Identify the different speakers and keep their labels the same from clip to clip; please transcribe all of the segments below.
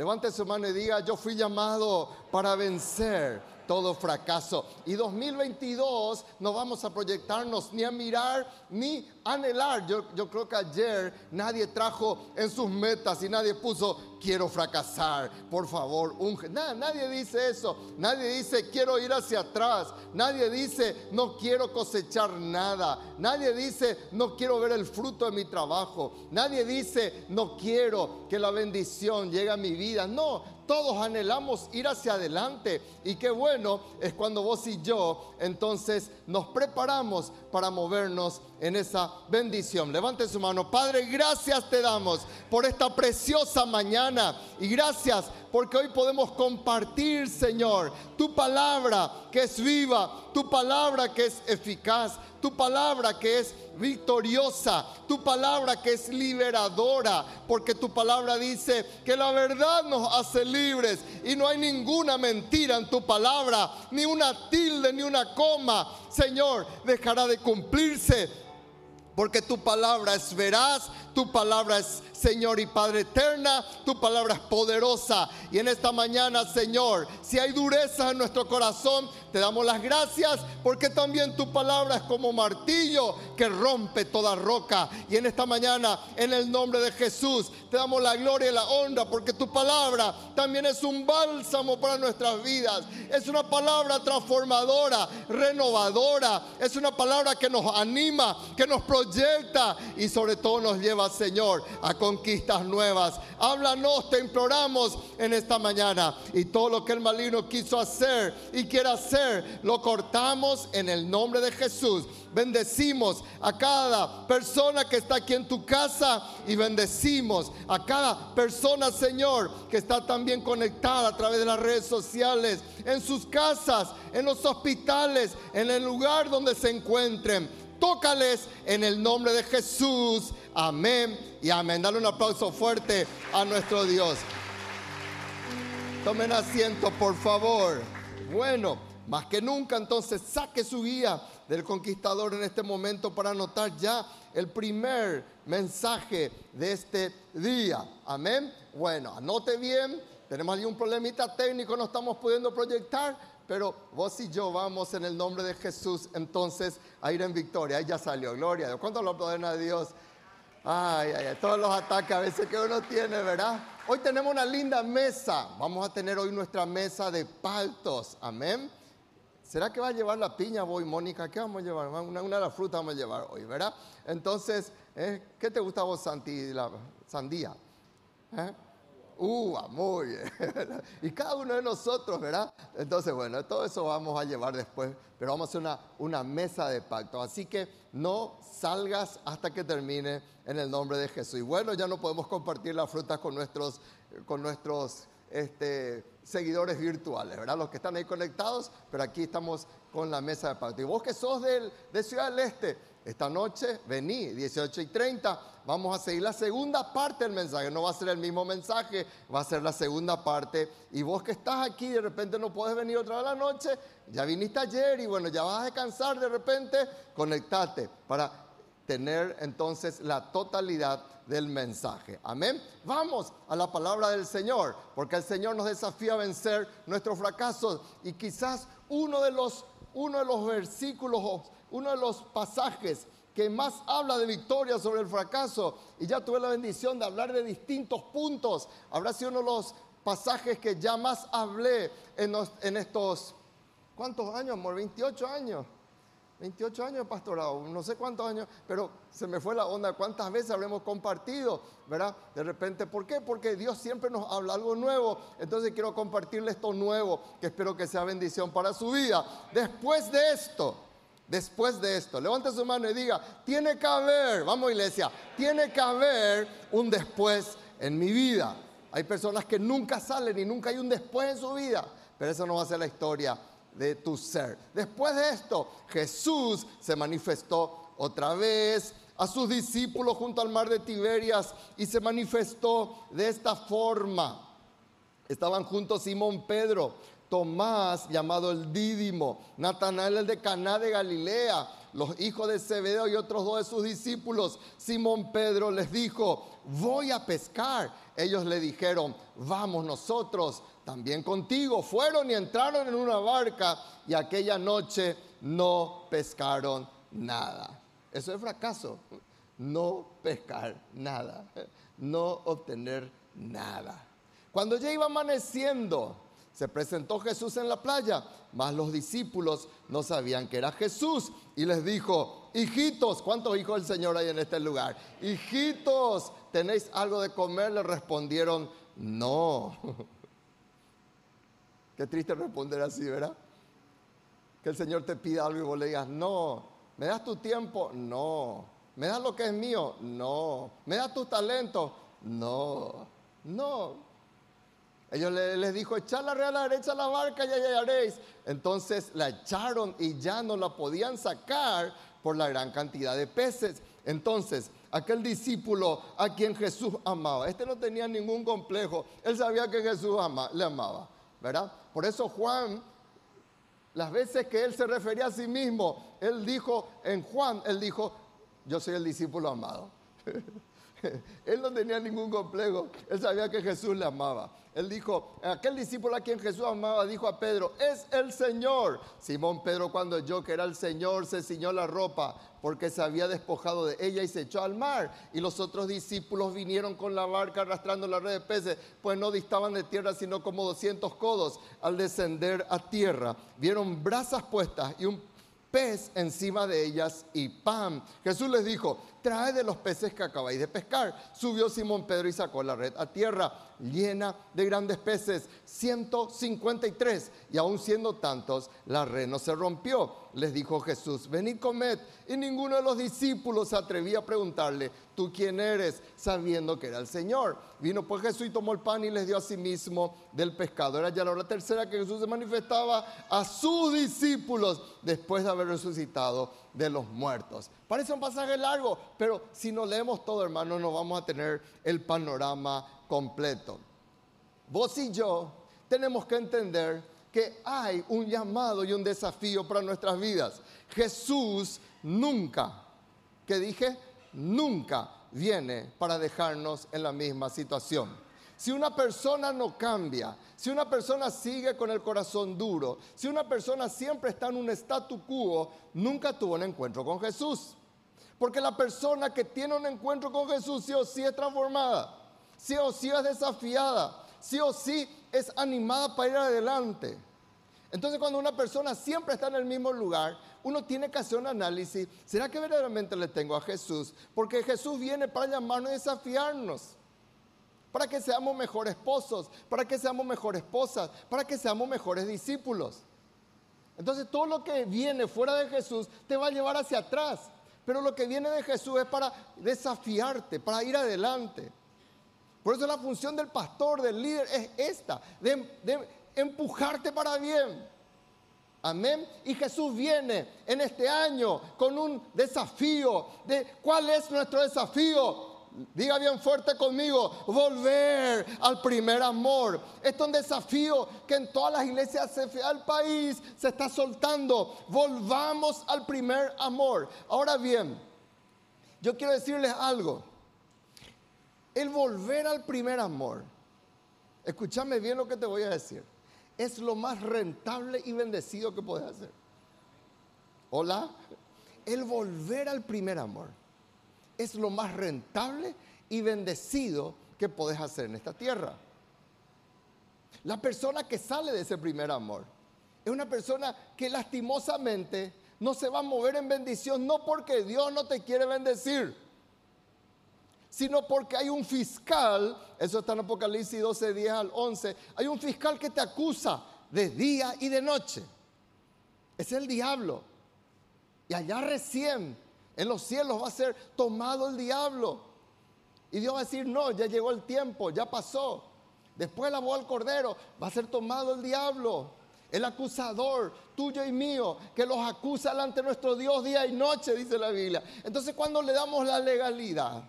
Speaker 1: Levante su mano y diga, yo fui llamado para vencer todo fracaso. Y 2022 no vamos a proyectarnos ni a mirar ni anhelar. Yo, creo que ayer nadie trajo en sus metas y nadie puso quiero fracasar, por favor, unge. nadie dice eso. Nadie dice quiero ir hacia atrás. Nadie dice no quiero cosechar nada. Nadie dice no quiero ver el fruto de mi trabajo. Nadie dice no quiero que la bendición llegue a mi vida. No, todos anhelamos ir hacia adelante. Y qué bueno es cuando vos y yo entonces nos preparamos para movernos en esa bendición. Levante su mano. Padre, gracias te damos por esta preciosa mañana. Y gracias porque hoy podemos compartir, Señor, tu palabra que es viva, tu palabra que es eficaz, tu palabra que es victoriosa, tu palabra que es liberadora, porque tu palabra dice que la verdad nos hace libres y no hay ninguna mentira en tu palabra, ni una tilde, ni una coma, Señor, dejará de cumplirse. Porque tu palabra es veraz, tu palabra es Señor y Padre eterna, tu palabra es poderosa. Y en esta mañana, Señor, si hay dureza en nuestro corazón, te damos las gracias porque también tu palabra es como martillo que rompe toda roca. Y en esta mañana, en el nombre de Jesús, te damos la gloria y la honra porque tu palabra también es un bálsamo para nuestras vidas. Es una palabra transformadora, renovadora. Es una palabra que nos anima, que nos proyecta y sobre todo nos lleva, Señor, a conquistas nuevas. Háblanos, te imploramos en esta mañana. Y todo lo que el maligno quiso hacer y quiere hacer, lo cortamos en el nombre de Jesús. Bendecimos a cada persona que está aquí en tu casa y bendecimos a cada persona, Señor, que está también conectada a través de las redes sociales, en sus casas, en los hospitales, en el lugar donde se encuentren. Tócales en el nombre de Jesús. Amén y amén. Dale un aplauso fuerte a nuestro Dios. Tomen asiento, por favor. Bueno, más que nunca entonces saque su guía del conquistador en este momento para anotar ya el primer mensaje de este día. Amén. Bueno, anote bien. Tenemos ahí un problemita técnico, no estamos pudiendo proyectar, pero vos y yo vamos en el nombre de Jesús entonces a ir en victoria. Ahí ya salió, gloria a Dios. ¿Cuánto lo aplauden a Dios? Ay, ay, ay, todos los ataques a veces que uno tiene, ¿verdad? Hoy tenemos una linda mesa. Vamos a tener hoy nuestra mesa de paltos. Amén. ¿Será que va a llevar la piña voy, Mónica? ¿Qué vamos a llevar? Una, de las frutas vamos a llevar hoy, ¿verdad? Entonces, ¿eh? ¿qué te gusta vos, Santi? La sandía. ¿Eh? Uh, muy bien. y cada uno de nosotros, ¿verdad? Entonces, bueno, todo eso vamos a llevar después, pero vamos a hacer una, una mesa de pacto. Así que no salgas hasta que termine en el nombre de Jesús. Y bueno, ya no podemos compartir las frutas con nuestros, con nuestros este, seguidores virtuales, ¿verdad? Los que están ahí conectados, pero aquí estamos con la mesa de pacto. Y vos que sos del, de Ciudad del Este, esta noche vení, 18 y 30 vamos a seguir la segunda parte del mensaje. No va a ser el mismo mensaje, va a ser la segunda parte. Y vos que estás aquí, de repente no puedes venir otra vez a la noche, ya viniste ayer y bueno, ya vas a descansar de repente, conectate para tener entonces la totalidad del mensaje. Amén. Vamos a la palabra del Señor, porque el Señor nos desafía a vencer nuestros fracasos y quizás uno de los, uno de los versículos, uno de los pasajes que más habla de victoria sobre el fracaso. Y ya tuve la bendición de hablar de distintos puntos. Habrá sido uno de los pasajes que ya más hablé en, en estos, ¿cuántos años, amor? 28 años. 28 años de pastorado, no sé cuántos años, pero se me fue la onda, cuántas veces habremos compartido, ¿verdad? De repente, ¿por qué? Porque Dios siempre nos habla algo nuevo, entonces quiero compartirle esto nuevo, que espero que sea bendición para su vida. Después de esto, después de esto? Levante su mano y diga, tiene que haber, vamos iglesia, tiene que haber un después en mi vida. Hay personas que nunca salen y nunca hay un después en su vida, pero eso no va a ser la historia de tu ser. Después de esto, Jesús se manifestó otra vez a sus discípulos junto al mar de Tiberias y se manifestó de esta forma. Estaban juntos Simón Pedro, Tomás, llamado el Dídimo, Natanael el de Caná de Galilea, los hijos de Zebedeo y otros dos de sus discípulos. Simón Pedro les dijo, voy a pescar. Ellos le dijeron, vamos nosotros también contigo. Fueron y entraron en una barca y aquella noche no pescaron nada. Eso es fracaso. No pescar nada. No obtener nada. Cuando ya iba amaneciendo, se presentó Jesús en la playa, mas los discípulos no sabían que era Jesús y les dijo, hijitos, ¿cuántos hijos del Señor hay en este lugar? Hijitos, ¿tenéis algo de comer? Le respondieron, no. Qué triste responder así, ¿verdad? Que el Señor te pida algo y vos le digas, no. ¿Me das tu tiempo? No. ¿Me das lo que es mío? No. ¿Me das tus talentos? No. No. Ellos les, dijo, echarla a la derecha la barca y ya haréis. Entonces la echaron y ya no la podían sacar por la gran cantidad de peces. Entonces, aquel discípulo a quien Jesús amaba, este no tenía ningún complejo, él sabía que Jesús le amaba, ¿verdad? Por eso Juan, las veces que él se refería a sí mismo, él dijo, en Juan, él dijo, yo soy el discípulo amado. él no tenía ningún complejo, él sabía que Jesús le amaba. Él dijo, aquel discípulo a quien Jesús amaba, dijo a Pedro, es el Señor. Simón Pedro cuando oyó que era el Señor, se ciñó la ropa porque se había despojado de ella y se echó al mar. Y los otros discípulos vinieron con la barca arrastrando la red de peces, pues no distaban de tierra sino como 200 codos. Al descender a tierra, vieron brasas puestas y un pez encima de ellas y pan. Jesús les dijo, trae de los peces que acabáis de pescar. Subió Simón Pedro y sacó la red a tierra llena de grandes peces, 153. Y aún siendo tantos, la red no se rompió. Les dijo Jesús, venid comed. Y ninguno de los discípulos se atrevía a preguntarle, ¿tú quién eres? Sabiendo que era el Señor. Vino pues Jesús y tomó el pan y les dio a sí mismo del pescado. Era ya la hora tercera que Jesús se manifestaba a sus discípulos después de haber resucitado de los muertos. Parece un pasaje largo, pero si no leemos todo, hermano, no vamos a tener el panorama completo. Vos y yo tenemos que entender que hay un llamado y un desafío para nuestras vidas. Jesús nunca, que dije, nunca viene para dejarnos en la misma situación. Si una persona no cambia, si una persona sigue con el corazón duro, si una persona siempre está en un statu quo, nunca tuvo un encuentro con Jesús. Porque la persona que tiene un encuentro con Jesús sí o sí es transformada sí o sí es desafiada, sí o sí es animada para ir adelante. Entonces cuando una persona siempre está en el mismo lugar, uno tiene que hacer un análisis, ¿será que verdaderamente le tengo a Jesús? Porque Jesús viene para llamarnos y desafiarnos, para que seamos mejores esposos, para que seamos mejores esposas, para que seamos mejores discípulos. Entonces todo lo que viene fuera de Jesús te va a llevar hacia atrás, pero lo que viene de Jesús es para desafiarte, para ir adelante. Por eso la función del pastor, del líder, es esta, de, empujarte para bien. Amén. Y Jesús viene en este año con un desafío de cuál es nuestro desafío. Diga bien fuerte conmigo, volver al primer amor. Esto es un desafío que en todas las iglesias del país se está soltando. Volvamos al primer amor. Ahora bien, yo quiero decirles algo. El volver al primer amor, escúchame bien lo que te voy a decir, es lo más rentable y bendecido que puedes hacer. Hola, el volver al primer amor es lo más rentable y bendecido que puedes hacer en esta tierra. La persona que sale de ese primer amor es una persona que lastimosamente no se va a mover en bendición, no porque Dios no te quiere bendecir sino porque hay un fiscal, eso está en Apocalipsis 12, 10 al 11, hay un fiscal que te acusa de día y de noche. Es el diablo. Y allá recién, en los cielos, va a ser tomado el diablo. Y Dios va a decir, no, ya llegó el tiempo, ya pasó. Después la voz al cordero, va a ser tomado el diablo. El acusador tuyo y mío, que los acusa ante nuestro Dios día y noche, dice la Biblia. Entonces cuando le damos la legalidad,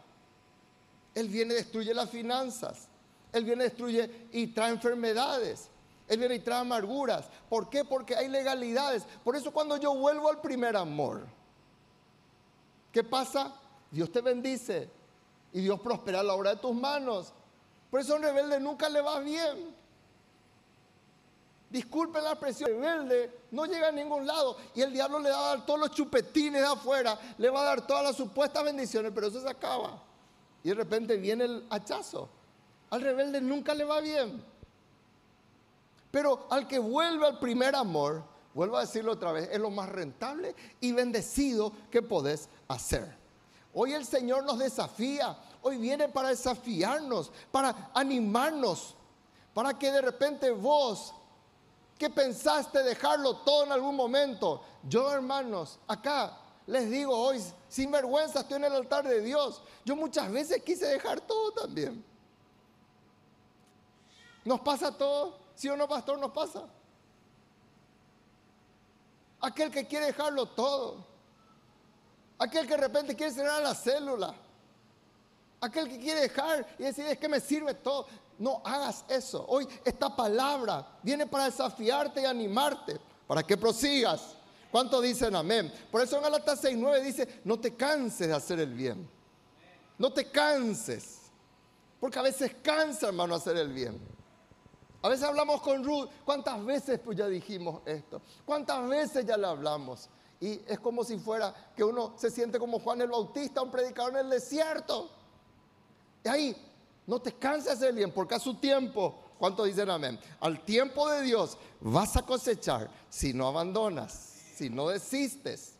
Speaker 1: él viene y destruye las finanzas. Él viene y destruye y trae enfermedades. Él viene y trae amarguras. ¿Por qué? Porque hay legalidades. Por eso cuando yo vuelvo al primer amor, ¿Qué pasa? Dios te bendice y Dios prospera la obra de tus manos. Por eso un rebelde nunca le va bien. Disculpen la expresión, rebelde no llega a ningún lado y el diablo le va a dar todos los chupetines de afuera, le va a dar todas las supuestas bendiciones, pero eso se acaba. Y de repente viene el hachazo. Al rebelde nunca le va bien. Pero al que vuelve al primer amor, vuelvo a decirlo otra vez, es lo más rentable y bendecido que podés hacer. Hoy el Señor nos desafía, hoy viene para desafiarnos, para animarnos, para que de repente vos que pensaste dejarlo todo en algún momento, yo hermanos, acá les digo hoy, sin vergüenza estoy en el altar de Dios. Yo muchas veces quise dejar todo también. Nos pasa todo, ¿sí o no, pastor? Nos pasa. Aquel que quiere dejarlo todo. Aquel que de repente quiere cerrar la célula. Aquel que quiere dejar y decir, es que me sirve todo. No hagas eso. Hoy esta palabra viene para desafiarte y animarte, para que prosigas. ¿Cuántos dicen amén? Por eso en Galatas 6.9 dice, no te canses de hacer el bien. No te canses. Porque a veces cansa, hermano, hacer el bien. A veces hablamos con Ruth, ¿cuántas veces pues ya dijimos esto? ¿Cuántas veces ya le hablamos? Y es como si fuera que uno se siente como Juan el Bautista, un predicador en el desierto. Y ahí, no te canses de bien, porque a su tiempo, ¿cuántos dicen amén? Al tiempo de Dios vas a cosechar si no abandonas, si no desistes.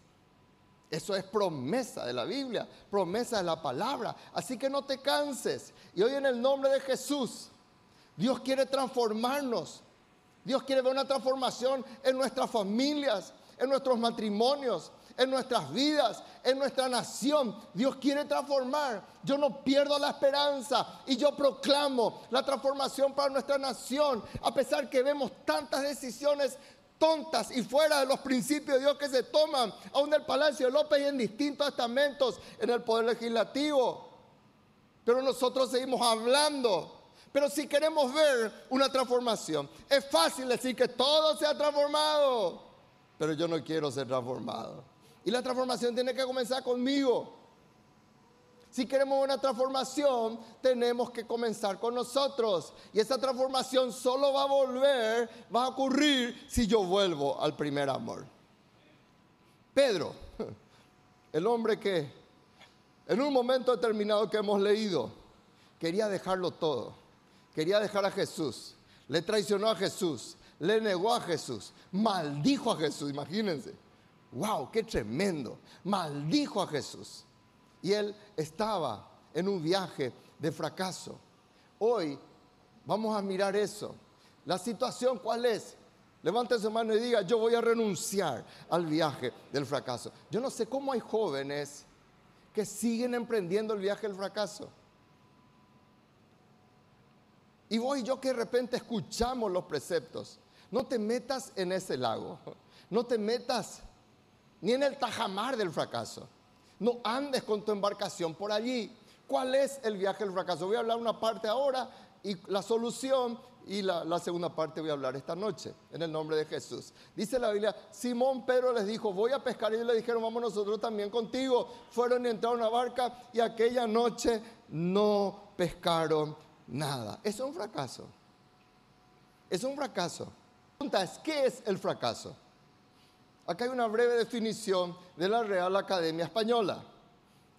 Speaker 1: Eso es promesa de la Biblia, promesa de la palabra. Así que no te canses. Y hoy en el nombre de Jesús, Dios quiere transformarnos. Dios quiere ver una transformación en nuestras familias, en nuestros matrimonios, en nuestras vidas, en nuestra nación. Dios quiere transformar. Yo no pierdo la esperanza y yo proclamo la transformación para nuestra nación, a pesar que vemos tantas decisiones tontas y fuera de los principios de Dios que se toman, aún en el Palacio de López y en distintos estamentos en el Poder Legislativo. Pero nosotros seguimos hablando pero si queremos ver una transformación, es fácil decir que todo se ha transformado, pero yo no quiero ser transformado. Y la transformación tiene que comenzar conmigo. Si queremos una transformación, tenemos que comenzar con nosotros. Y esa transformación solo va a volver, va a ocurrir si yo vuelvo al primer amor. Pedro, el hombre que en un momento determinado que hemos leído, quería dejarlo todo quería dejar a Jesús, le traicionó a Jesús, le negó a Jesús, maldijo a Jesús, imagínense. ¡Wow! ¡Qué tremendo! Maldijo a Jesús. Y él estaba en un viaje de fracaso. Hoy vamos a mirar eso. La situación, ¿cuál es? Levante su mano y diga, yo voy a renunciar al viaje del fracaso. Yo no sé cómo hay jóvenes que siguen emprendiendo el viaje del fracaso. Y vos y yo que de repente escuchamos los preceptos. No te metas en ese lago. No te metas ni en el tajamar del fracaso. No andes con tu embarcación por allí. ¿Cuál es el viaje del fracaso? Voy a hablar una parte ahora y la solución y la, segunda parte voy a hablar esta noche, en el nombre de Jesús. Dice la Biblia, Simón Pedro les dijo, voy a pescar y ellos le dijeron, vamos nosotros también contigo. Fueron y entraron a una barca y aquella noche no pescaron nada. Es un fracaso. Es un fracaso. La pregunta es, ¿qué es el fracaso? Acá hay una breve definición de la Real Academia Española.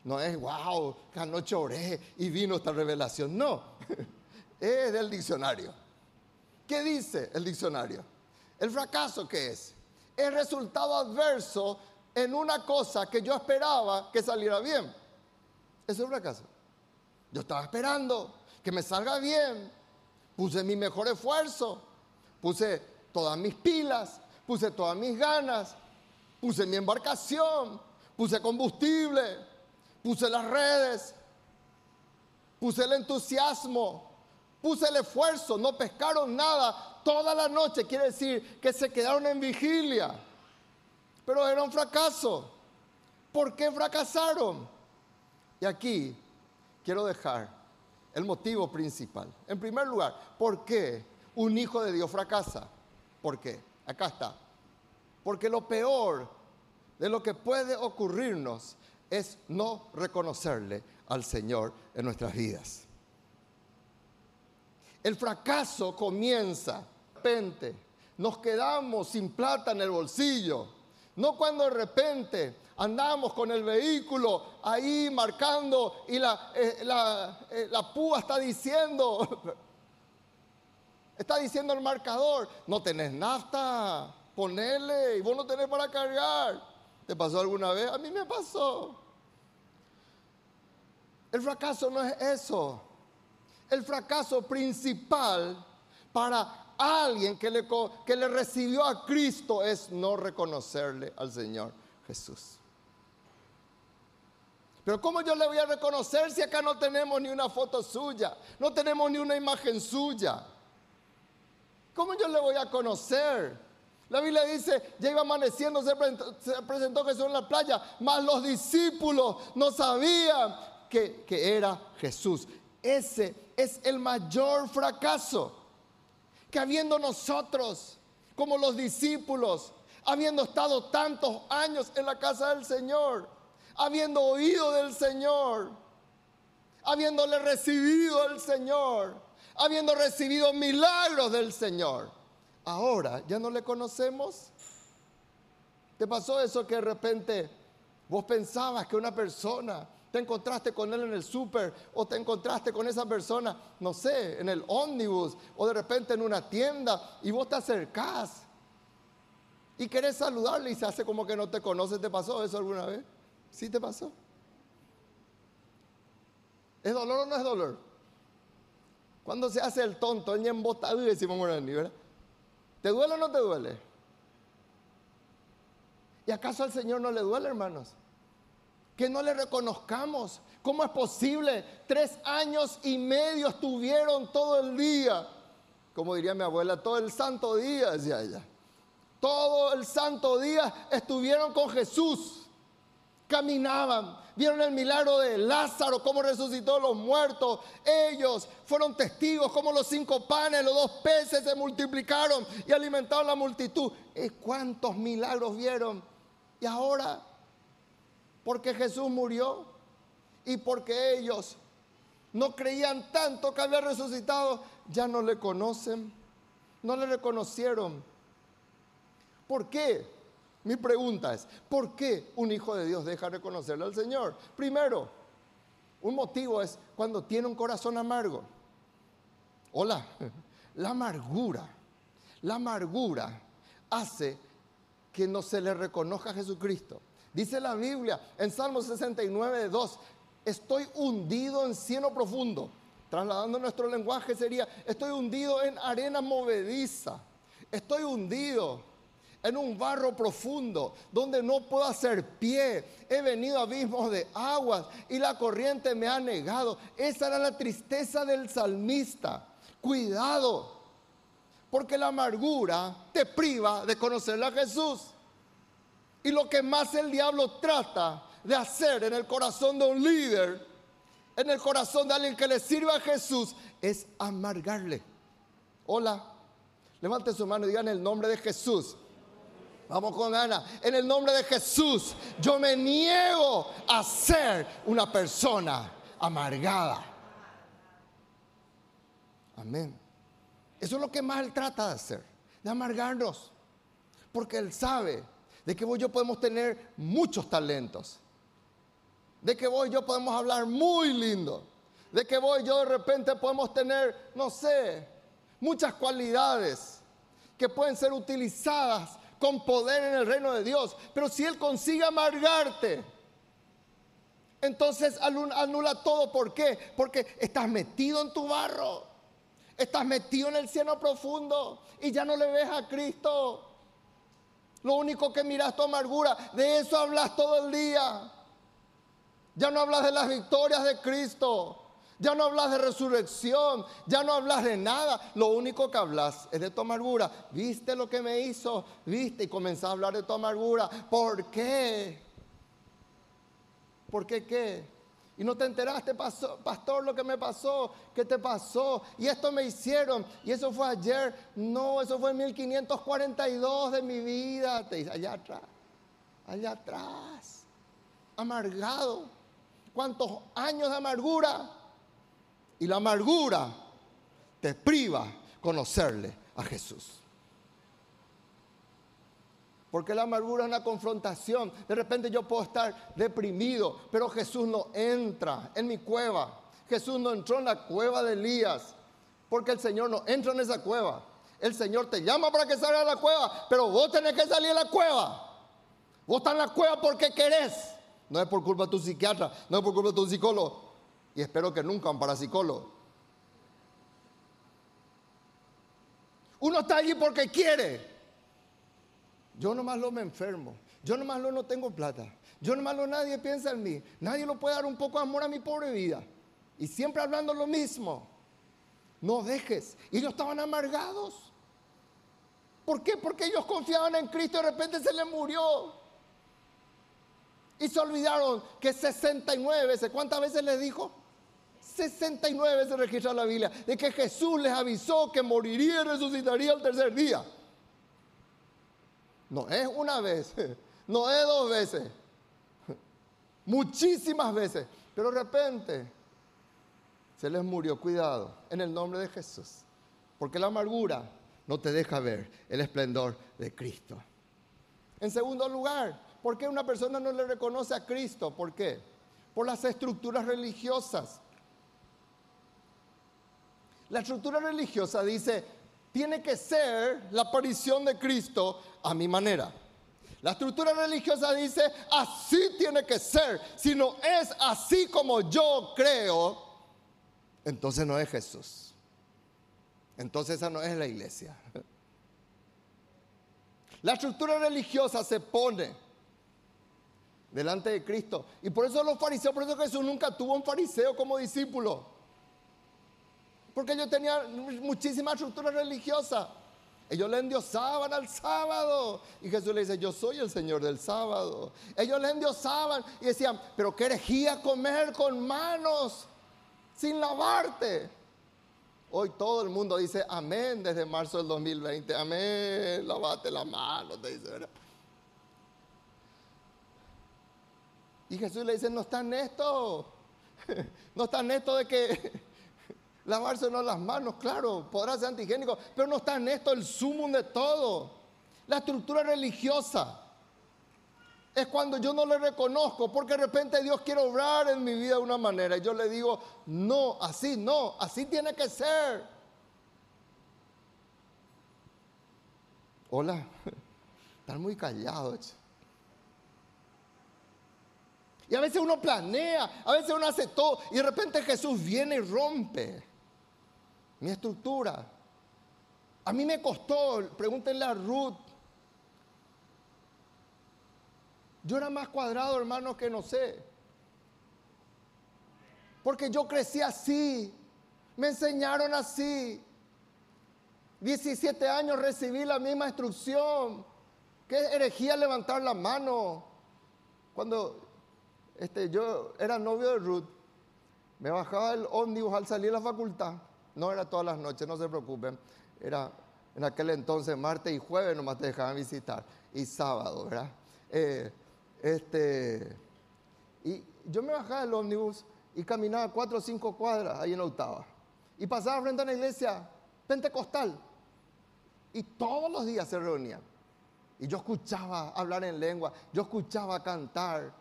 Speaker 1: No es, wow, que anoche oré y vino esta revelación. No, es del diccionario. ¿Qué dice el diccionario? ¿El fracaso qué es? Es resultado adverso en una cosa que yo esperaba que saliera bien. Eso es un fracaso. Yo estaba esperando que me salga bien. Puse mi mejor esfuerzo, puse todas mis pilas, puse todas mis ganas, puse mi embarcación, puse combustible, puse las redes, puse el entusiasmo, puse el esfuerzo, no pescaron nada toda la noche, quiere decir que se quedaron en vigilia, pero era un fracaso. ¿Por qué fracasaron? Y aquí quiero dejar el motivo principal. En primer lugar, ¿por qué un hijo de Dios fracasa? ¿Por qué? Acá está. Porque lo peor de lo que puede ocurrirnos es no reconocerle al Señor en nuestras vidas. El fracaso comienza de repente. Nos quedamos sin plata en el bolsillo. No cuando de repente andamos con el vehículo ahí marcando y la, eh, la, eh, la púa está diciendo, está diciendo el marcador, no tenés nafta, ponele y vos no tenés para cargar. ¿Te pasó alguna vez? A mí me pasó. El fracaso no es eso. El fracaso principal para alguien que le, que le recibió a Cristo es no reconocerle al Señor Jesús. Pero ¿cómo yo le voy a reconocer si acá no tenemos ni una foto suya? No tenemos ni una imagen suya. ¿Cómo yo le voy a conocer? La Biblia dice, ya iba amaneciendo, se presentó, Jesús en la playa, mas los discípulos no sabían que, que era Jesús. Ese es el mayor fracaso. Que habiendo nosotros, como los discípulos, habiendo estado tantos años en la casa del Señor, habiendo oído del Señor, habiéndole recibido el Señor, habiendo recibido milagros del Señor, ahora ya no le conocemos. ¿Te pasó eso que de repente vos pensabas que una persona, te encontraste con él en el súper o te encontraste con esa persona, no sé, en el ómnibus o de repente en una tienda y vos te acercás y querés saludarle y se hace como que no te conoce? ¿Te pasó eso alguna vez? ¿Sí te pasó? ¿Es dolor o no es dolor? Cuando se hace el tonto, el y decimos ¿verdad? ¿Te duele o no te duele? ¿Y acaso al Señor no le duele, hermanos? Que no le reconozcamos. ¿Cómo es posible? Tres años y medio estuvieron todo el día. Como diría mi abuela, todo el santo día, decía ella. Todo el santo día estuvieron con Jesús caminaban, vieron el milagro de Lázaro, cómo resucitó los muertos. Ellos fueron testigos, cómo los cinco panes, los dos peces se multiplicaron y alimentaron la multitud. ¿Y cuántos milagros vieron? Y ahora, porque Jesús murió y porque ellos no creían tanto que había resucitado, ya no le conocen, no le reconocieron. ¿Por qué? Mi pregunta es, ¿por qué un hijo de Dios deja reconocerle al Señor? Primero, un motivo es cuando tiene un corazón amargo. Hola, la amargura, la amargura hace que no se le reconozca a Jesucristo. Dice la Biblia en Salmo 69, 2, estoy hundido en cielo profundo. Trasladando nuestro lenguaje sería, estoy hundido en arena movediza. Estoy hundido en un barro profundo donde no puedo hacer pie. He venido a abismos de aguas y la corriente me ha negado. Esa era la tristeza del salmista. Cuidado, porque la amargura te priva de conocerle a Jesús. Y lo que más el diablo trata de hacer en el corazón de un líder, en el corazón de alguien que le sirva a Jesús, es amargarle. Hola, levante su mano y digan el nombre de Jesús. Vamos con Ana. En el nombre de Jesús, yo me niego a ser una persona amargada. Amén. Eso es lo que más Él trata de hacer, de amargarnos. Porque Él sabe de que vos y yo podemos tener muchos talentos. De que vos y yo podemos hablar muy lindo. De que vos y yo de repente podemos tener, no sé, muchas cualidades que pueden ser utilizadas con poder en el reino de Dios. Pero si Él consigue amargarte, entonces anula todo. ¿Por qué? Porque estás metido en tu barro. Estás metido en el cielo profundo y ya no le ves a Cristo. Lo único que miras tu amargura, de eso hablas todo el día. Ya no hablas de las victorias de Cristo. Ya no hablas de resurrección, ya no hablas de nada. Lo único que hablas es de tu amargura. ¿Viste lo que me hizo? ¿Viste? Y comenzás a hablar de tu amargura. ¿Por qué? ¿Por qué qué? Y no te enteraste, pastor, lo que me pasó, qué te pasó. Y esto me hicieron. Y eso fue ayer. No, eso fue en 1542 de mi vida. Te dice, allá atrás, allá atrás. amargado. ¿Cuántos años de amargura? Y la amargura te priva conocerle a Jesús. Porque la amargura es una confrontación. De repente yo puedo estar deprimido, pero Jesús no entra en mi cueva. Jesús no entró en la cueva de Elías, porque el Señor no entra en esa cueva. El Señor te llama para que salgas de la cueva, pero vos tenés que salir de la cueva. Vos estás en la cueva porque querés. No es por culpa de tu psiquiatra, no es por culpa de tu psicólogo. Y espero que nunca un parapsicólogo. Uno está allí porque quiere. Yo nomás lo me enfermo. Yo nomás lo no tengo plata. Yo nomás lo nadie piensa en mí. Nadie lo puede dar un poco de amor a mi pobre vida. Y siempre hablando lo mismo. No dejes. Y ellos estaban amargados. ¿Por qué? Porque ellos confiaban en Cristo y de repente se les murió. Y se olvidaron que 69 veces, ¿cuántas veces les dijo? 69 veces registra la Biblia de que Jesús les avisó que moriría y resucitaría el tercer día. No es una vez, no es dos veces, muchísimas veces. Pero de repente se les murió. Cuidado, en el nombre de Jesús. Porque la amargura no te deja ver el esplendor de Cristo. En segundo lugar, ¿por qué una persona no le reconoce a Cristo? ¿Por qué? Por las estructuras religiosas. La estructura religiosa dice, tiene que ser la aparición de Cristo a mi manera. La estructura religiosa dice, así tiene que ser. Si no es así como yo creo, entonces no es Jesús. Entonces esa no es la iglesia. La estructura religiosa se pone delante de Cristo. Y por eso los fariseos, por eso Jesús nunca tuvo un fariseo como discípulo. Porque ellos tenían muchísima estructura religiosa. Ellos le endiosaban al sábado. Y Jesús le dice, yo soy el Señor del sábado. Ellos le endiosaban y decían, pero qué herejía comer con manos sin lavarte. Hoy todo el mundo dice amén desde marzo del 2020. Amén, lavate las manos, te dice, Y Jesús le dice, no está en esto. No está en esto de que Lavarse no las manos, claro, podrá ser antigénico, pero no está en esto el sumo de todo. La estructura religiosa es cuando yo no le reconozco, porque de repente Dios quiere obrar en mi vida de una manera y yo le digo, no, así no, así tiene que ser. Hola, están muy callados. Y a veces uno planea, a veces uno hace todo y de repente Jesús viene y rompe mi estructura. A mí me costó, pregúntenle a Ruth. Yo era más cuadrado, hermano, que no sé. Porque yo crecí así. Me enseñaron así. 17 años recibí la misma instrucción. Qué herejía levantar la mano. Cuando este, yo era novio de Ruth, me bajaba el ómnibus al salir de la facultad no era todas las noches, no se preocupen. Era en aquel entonces martes y jueves nomás te dejaban visitar. Y sábado, ¿verdad? Eh, este, y yo me bajaba del ómnibus y caminaba cuatro o cinco cuadras ahí en la octava. Y pasaba frente a la iglesia pentecostal. Y todos los días se reunían. Y yo escuchaba hablar en lengua, yo escuchaba cantar.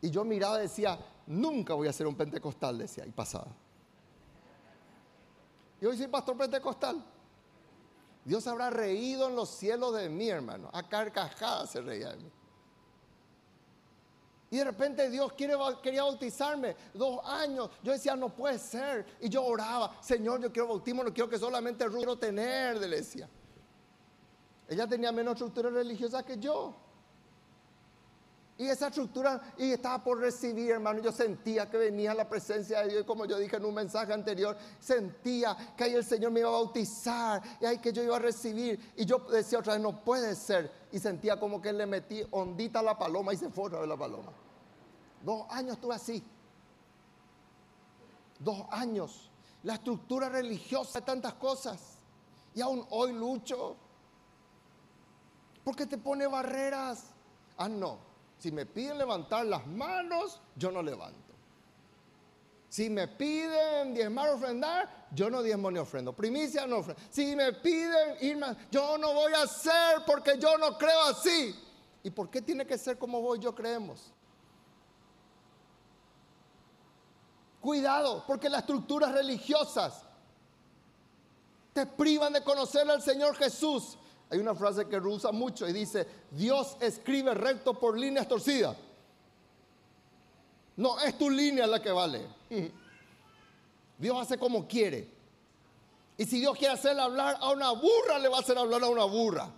Speaker 1: Y yo miraba y decía, nunca voy a ser un pentecostal, decía, y pasaba. Y hoy soy pastor pentecostal. Dios habrá reído en los cielos de mí, hermano. A carcajadas se reía de mí. Y de repente Dios quería bautizarme. Dos años. Yo decía, no puede ser. Y yo oraba, Señor, yo quiero bautismo, no quiero que solamente Ruth quiero tener, le decía. Ella tenía menos estructura religiosa que yo. Y esa estructura, y estaba por recibir, hermano, yo sentía que venía la presencia de Dios, como yo dije en un mensaje anterior, sentía que ahí el Señor me iba a bautizar, y ahí que yo iba a recibir, y yo decía otra vez, no puede ser, y sentía como que le metí ondita a la paloma y se fue otra vez la paloma. Dos años estuve así. Dos años. La estructura religiosa de tantas cosas. Y aún hoy lucho. Porque te pone barreras. Ah, no Si me piden levantar las manos, yo no levanto. Si me piden diezmar ofrendar, yo no diezmo ni ofrendo. Primicia no ofrendo. Si me piden irme, yo no voy a hacer porque yo no creo así. ¿Y por qué tiene que ser como vos y yo creemos? Cuidado, porque las estructuras religiosas te privan de conocer al Señor Jesús. Hay una frase que usa mucho y dice, Dios escribe recto por líneas torcidas. No, es tu línea la que vale. Dios hace como quiere. Y si Dios quiere hacerle hablar a una burra, le va a hacer hablar a una burra.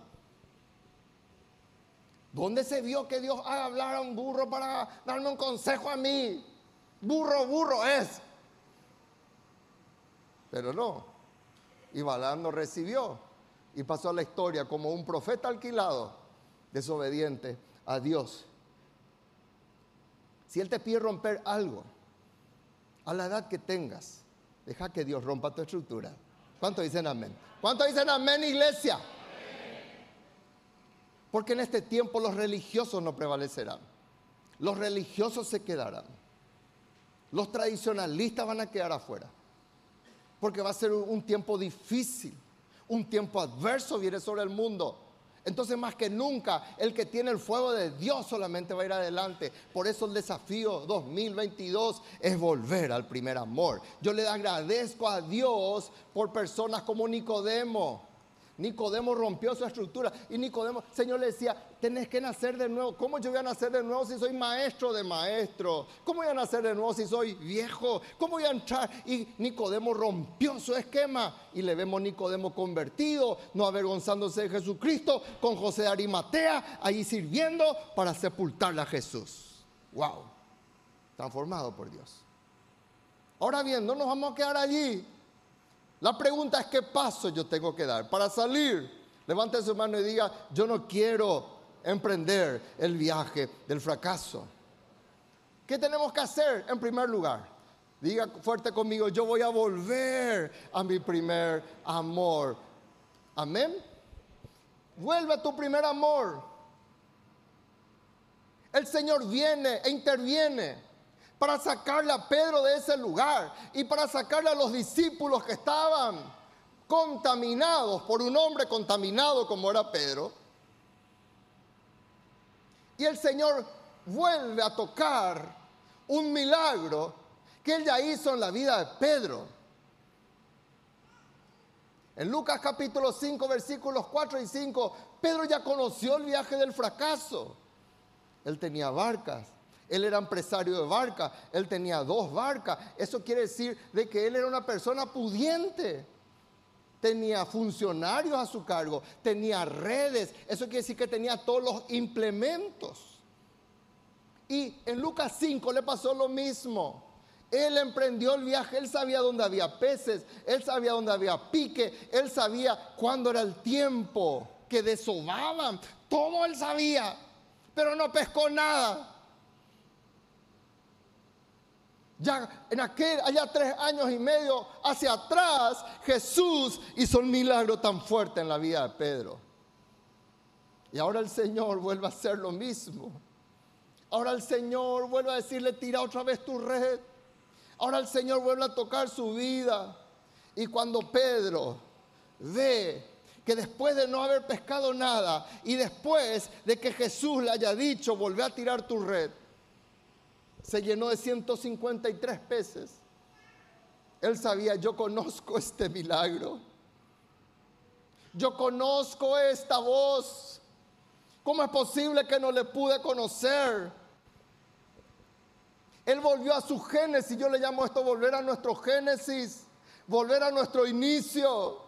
Speaker 1: ¿Dónde se vio que Dios haga hablar a un burro para darme un consejo a mí? Burro, burro es. Pero no. Y Balaam no recibió. Y pasó a la historia como un profeta alquilado, desobediente a Dios. Si Él te pide romper algo, a la edad que tengas, deja que Dios rompa tu estructura. ¿Cuánto dicen amén? ¿Cuánto dicen amén, iglesia? Porque en este tiempo los religiosos no prevalecerán. Los religiosos se quedarán. Los tradicionalistas van a quedar afuera. Porque va a ser un tiempo difícil. Un tiempo adverso viene sobre el mundo. Entonces más que nunca, el que tiene el fuego de Dios solamente va a ir adelante. Por eso el desafío 2022 es volver al primer amor. Yo le agradezco a Dios por personas como Nicodemo Nicodemo rompió su estructura y Nicodemo, Señor le decía, tenés que nacer de nuevo. ¿Cómo yo voy a nacer de nuevo si soy maestro de maestro? ¿Cómo voy a nacer de nuevo si soy viejo? ¿Cómo voy a entrar? Y Nicodemo rompió su esquema y le vemos Nicodemo convertido, no avergonzándose de Jesucristo, con José de Arimatea, ahí sirviendo para sepultarle a Jesús. ¡Wow! Transformado por Dios. Ahora bien, no nos vamos a quedar allí. La pregunta es qué paso yo tengo que dar para salir. Levante su mano y diga, yo no quiero emprender el viaje del fracaso. ¿Qué tenemos que hacer en primer lugar? Diga fuerte conmigo, yo voy a volver a mi primer amor. Amén. Vuelve a tu primer amor. El Señor viene e interviene para sacarle a Pedro de ese lugar y para sacarle a los discípulos que estaban contaminados por un hombre contaminado como era Pedro. Y el Señor vuelve a tocar un milagro que él ya hizo en la vida de Pedro. En Lucas capítulo 5 versículos 4 y 5, Pedro ya conoció el viaje del fracaso. Él tenía barcas, él era empresario de barca, él tenía dos barcas. Eso quiere decir de que él era una persona pudiente. Tenía funcionarios a su cargo, tenía redes. Eso quiere decir que tenía todos los implementos. Y en Lucas 5 le pasó lo mismo. Él emprendió el viaje, él sabía dónde había peces, él sabía dónde había pique, él sabía cuándo era el tiempo que desovaban. Todo él sabía, pero no pescó nada. Ya en aquel, allá tres años y medio hacia atrás, Jesús hizo un milagro tan fuerte en la vida de Pedro. Y ahora el Señor vuelve a hacer lo mismo. Ahora el Señor vuelve a decirle, tira otra vez tu red. Ahora el Señor vuelve a tocar su vida. Y cuando Pedro ve que después de no haber pescado nada y después de que Jesús le haya dicho, volvé a tirar tu red, se llenó de 153 peces. Él sabía, yo conozco este milagro. Yo conozco esta voz. ¿Cómo es posible que no le pude conocer? Él volvió a su génesis. Yo le llamo esto volver a nuestro génesis. Volver a nuestro inicio.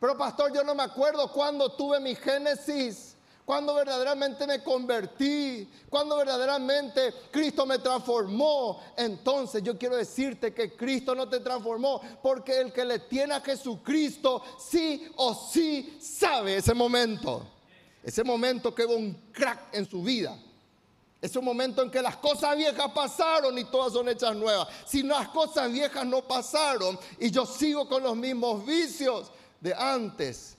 Speaker 1: Pero pastor, yo no me acuerdo cuándo tuve mi génesis cuando verdaderamente me convertí, cuando verdaderamente Cristo me transformó, entonces yo quiero decirte que Cristo no te transformó, porque el que le tiene a Jesucristo sí o sí sabe ese momento. Ese momento que hubo un crack en su vida. Ese momento en que las cosas viejas pasaron y todas son hechas nuevas. Si las cosas viejas no pasaron y yo sigo con los mismos vicios de antes,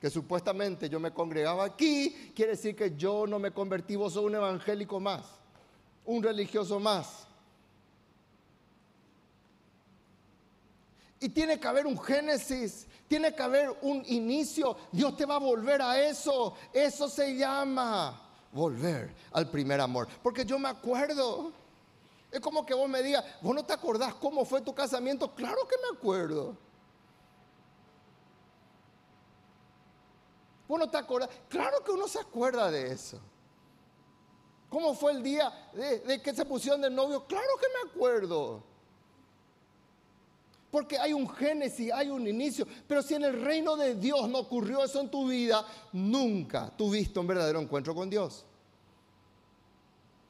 Speaker 1: que supuestamente yo me congregaba aquí, quiere decir que yo no me convertí, vos sos un evangélico más, un religioso más. Y tiene que haber un génesis, tiene que haber un inicio. Dios te va a volver a eso. Eso se llama volver al primer amor. Porque yo me acuerdo. Es como que vos me digas, vos no te acordás cómo fue tu casamiento. Claro que me acuerdo. Vos no te acordás. Claro que uno se acuerda de eso. ¿Cómo fue el día de, que se pusieron de novio? Claro que me acuerdo. Porque hay un génesis, hay un inicio. Pero si en el reino de Dios no ocurrió eso en tu vida, nunca tuviste un verdadero encuentro con Dios.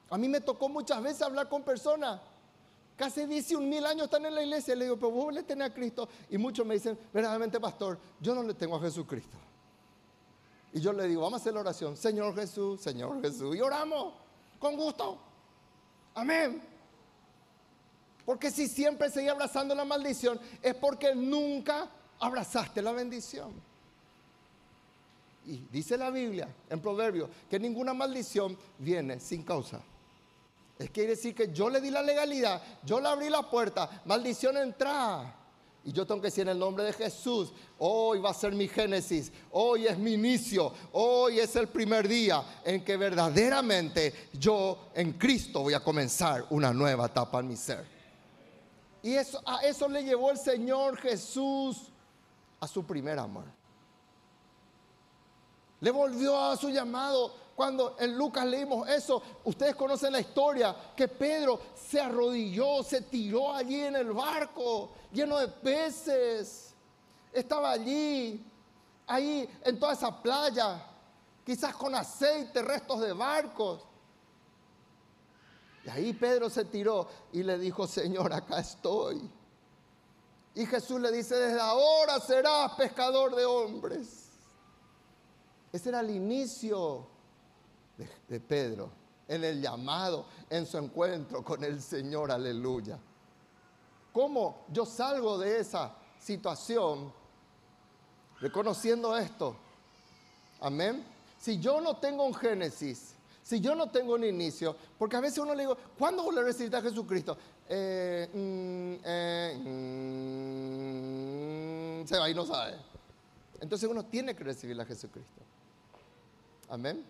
Speaker 1: A mí me tocó muchas veces hablar con personas. Casi 11 mil años están en la iglesia. Le digo, pero vos le tenés a Cristo. Y muchos me dicen, verdaderamente, pastor, yo no le tengo a Jesucristo. Y yo le digo, vamos a hacer la oración. Señor Jesús, Señor Jesús. Y oramos con gusto. Amén. Porque si siempre seguí abrazando la maldición, es porque nunca abrazaste la bendición. Y dice la Biblia en Proverbios que ninguna maldición viene sin causa. Es quiere decir que yo le di la legalidad, yo le abrí la puerta, maldición entra. Y yo tengo que decir en el nombre de Jesús, hoy va a ser mi génesis, hoy es mi inicio, hoy es el primer día en que verdaderamente yo en Cristo voy a comenzar una nueva etapa en mi ser. Y eso, a eso le llevó el Señor Jesús a su primer amor. Le volvió a su llamado. Cuando en Lucas leímos eso, ustedes conocen la historia, que Pedro se arrodilló, se tiró allí en el barco, lleno de peces. Estaba allí, ahí en toda esa playa, quizás con aceite, restos de barcos. Y ahí Pedro se tiró y le dijo, Señor, acá estoy. Y Jesús le dice, desde ahora serás pescador de hombres. Ese era el inicio de, Pedro, en el llamado, en su encuentro con el Señor, aleluya. ¿Cómo yo salgo de esa situación reconociendo esto? Amén. Si yo no tengo un Génesis, si yo no tengo un inicio, porque a veces uno le digo, ¿cuándo voy a recibir a Jesucristo? Eh, mm, eh, mm, se va y no sabe. Entonces uno tiene que recibir a Jesucristo. Amén.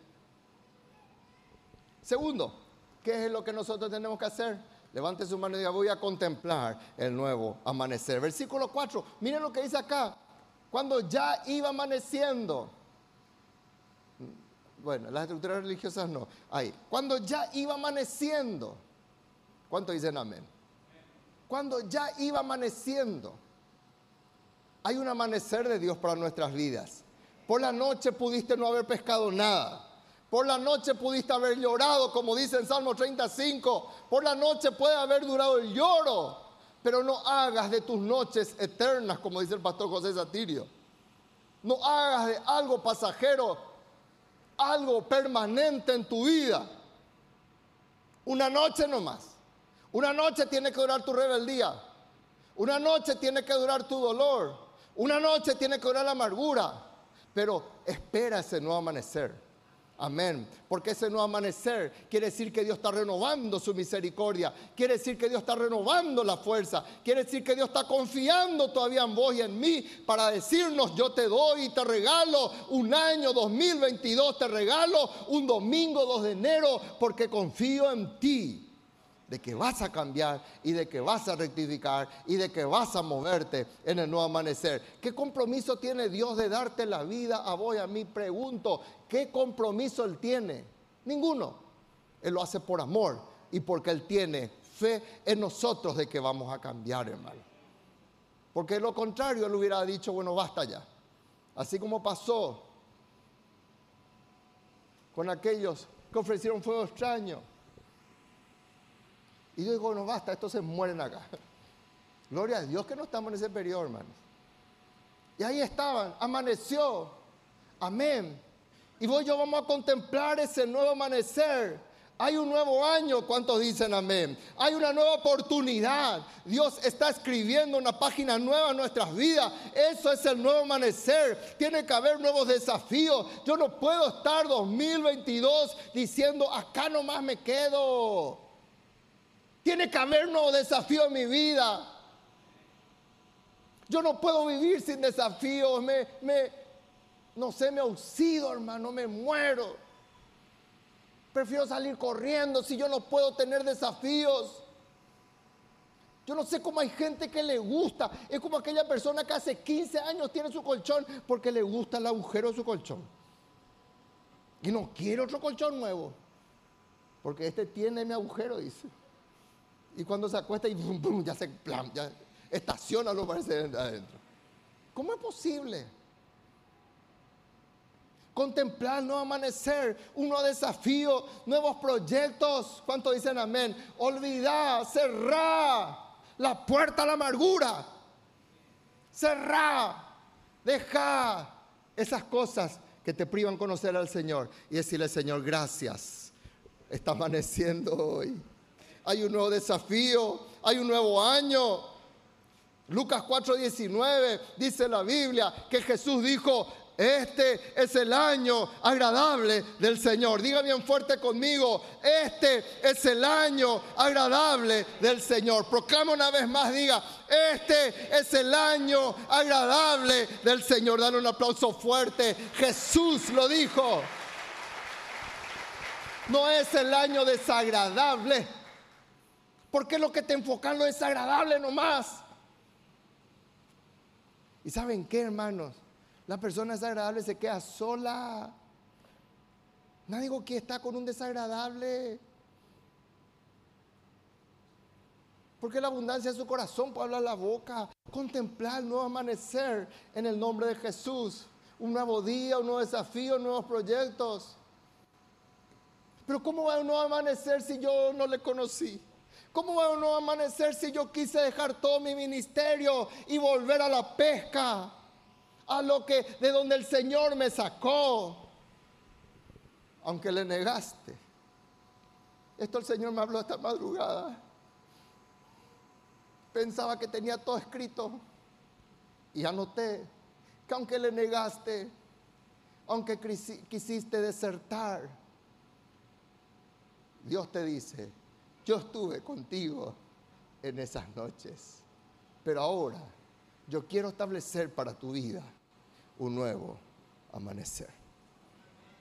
Speaker 1: Segundo, ¿qué es lo que nosotros tenemos que hacer? Levante su mano y diga, voy a contemplar el nuevo amanecer. Versículo 4, miren lo que dice acá. Cuando ya iba amaneciendo, bueno, las estructuras religiosas no. Ahí. Cuando ya iba amaneciendo. ¿Cuánto dicen amén? Cuando ya iba amaneciendo. Hay un amanecer de Dios para nuestras vidas. Por la noche pudiste no haber pescado nada. Por la noche pudiste haber llorado, como dice en Salmo 35. Por la noche puede haber durado el lloro. Pero no hagas de tus noches eternas, como dice el pastor José Satirio. No hagas de algo pasajero algo permanente en tu vida. Una noche nomás. Una noche tiene que durar tu rebeldía. Una noche tiene que durar tu dolor. Una noche tiene que durar la amargura. Pero espera ese nuevo amanecer. Amén. Porque ese nuevo amanecer quiere decir que Dios está renovando su misericordia. Quiere decir que Dios está renovando la fuerza. Quiere decir que Dios está confiando todavía en vos y en mí para decirnos, yo te doy y te regalo un año 2022, te regalo un domingo 2 de enero porque confío en ti de que vas a cambiar y de que vas a rectificar y de que vas a moverte en el nuevo amanecer. ¿Qué compromiso tiene Dios de darte la vida a vos y a mí? Pregunto, ¿qué compromiso Él tiene? Ninguno. Él lo hace por amor y porque Él tiene fe en nosotros de que vamos a cambiar, hermano. Porque lo contrario, Él hubiera dicho, bueno, basta ya. Así como pasó con aquellos que ofrecieron fuego extraño y yo digo, no basta, estos se mueren acá. Gloria a Dios que no estamos en ese periodo, hermanos. Y ahí estaban, amaneció. Amén. Y vos y yo vamos a contemplar ese nuevo amanecer Hay un nuevo año, ¿cuántos dicen amén? Hay una nueva oportunidad. Dios está escribiendo una página nueva en nuestras vidas. Eso es el nuevo amanecer. Tiene que haber nuevos desafíos. Yo no puedo estar 2022 diciendo, acá nomás me quedo. Tiene que haber un nuevo desafío en mi vida. Yo no puedo vivir sin desafíos. Me, me, no sé, me oxido, hermano, me muero. Prefiero salir corriendo si yo no puedo tener desafíos. Yo no sé cómo hay gente que le gusta. Es como aquella persona que hace 15 años tiene su colchón porque le gusta el agujero de su colchón. Y no quiere otro colchón nuevo. Porque este tiene mi agujero, dice. Y cuando se acuesta y ya se estaciona lo parece adentro. ¿Cómo es posible? contemplar nuevo amanecer, un nuevo desafío, nuevos proyectos. ¿Cuánto dicen amén? Olvidar, cerrar la puerta a la amargura. Cerrar, dejar esas cosas que te privan conocer al Señor y decirle, Señor, gracias. Está amaneciendo hoy. Hay un nuevo desafío, hay un nuevo año. Lucas 4:19 dice la Biblia que Jesús dijo, este es el año agradable del Señor. Diga bien fuerte conmigo, este es el año agradable del Señor. Proclama una vez más, diga, este es el año agradable del Señor. Dale un aplauso fuerte. Jesús lo dijo. No es el año desagradable. Porque lo que te enfocan lo desagradable nomás. ¿Y saben qué, hermanos? La persona desagradable se queda sola. Nadie digo que está con un desagradable. Porque la abundancia de su corazón puede hablar la boca. Contemplar el nuevo amanecer en el nombre de Jesús. Un nuevo día, un nuevo desafío, nuevos proyectos. Pero ¿cómo va un nuevo amanecer si yo no le conocí? ¿Cómo va un nuevo amanecer si yo quise dejar todo mi ministerio y volver a la pesca? a lo que de donde el Señor me sacó, aunque le negaste. Esto el Señor me habló esta madrugada. Pensaba que tenía todo escrito y anoté que aunque le negaste, aunque quisiste desertar, Dios te dice, yo estuve contigo en esas noches, pero ahora yo quiero establecer para tu vida un nuevo amanecer.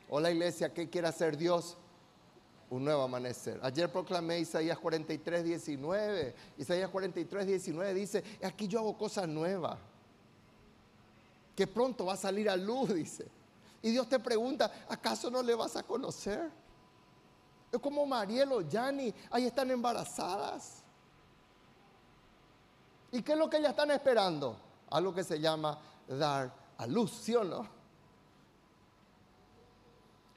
Speaker 1: Hola iglesia, ¿qué quiere hacer Dios? Un nuevo amanecer. Ayer proclamé Isaías 43, 19. Isaías 43, 19 dice, aquí yo hago cosas nuevas. Que pronto va a salir a luz, dice. Y Dios te pregunta, ¿acaso no le vas a conocer? Es como Marielo, Yani, ahí están embarazadas. ¿Y qué es lo que ellas están esperando? Algo que se llama dar a luz, ¿sí o no?